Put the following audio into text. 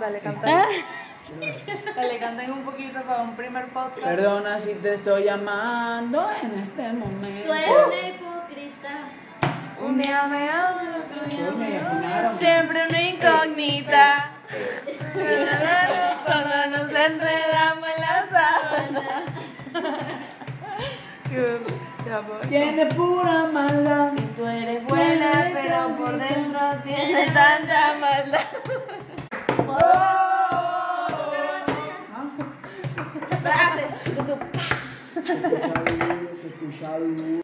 Dale, canta. Dale, canten un poquito para un primer podcast. Perdona si te estoy llamando en este momento. Tú eres una hipócrita. Un día me amas, el otro día me odias. Siempre una incógnita. Cuando nos enredamos en la sábana. Tiene pura maldad. Y tú eres buena, pero por dentro tienes tanta maldad. Escuchar, escuchar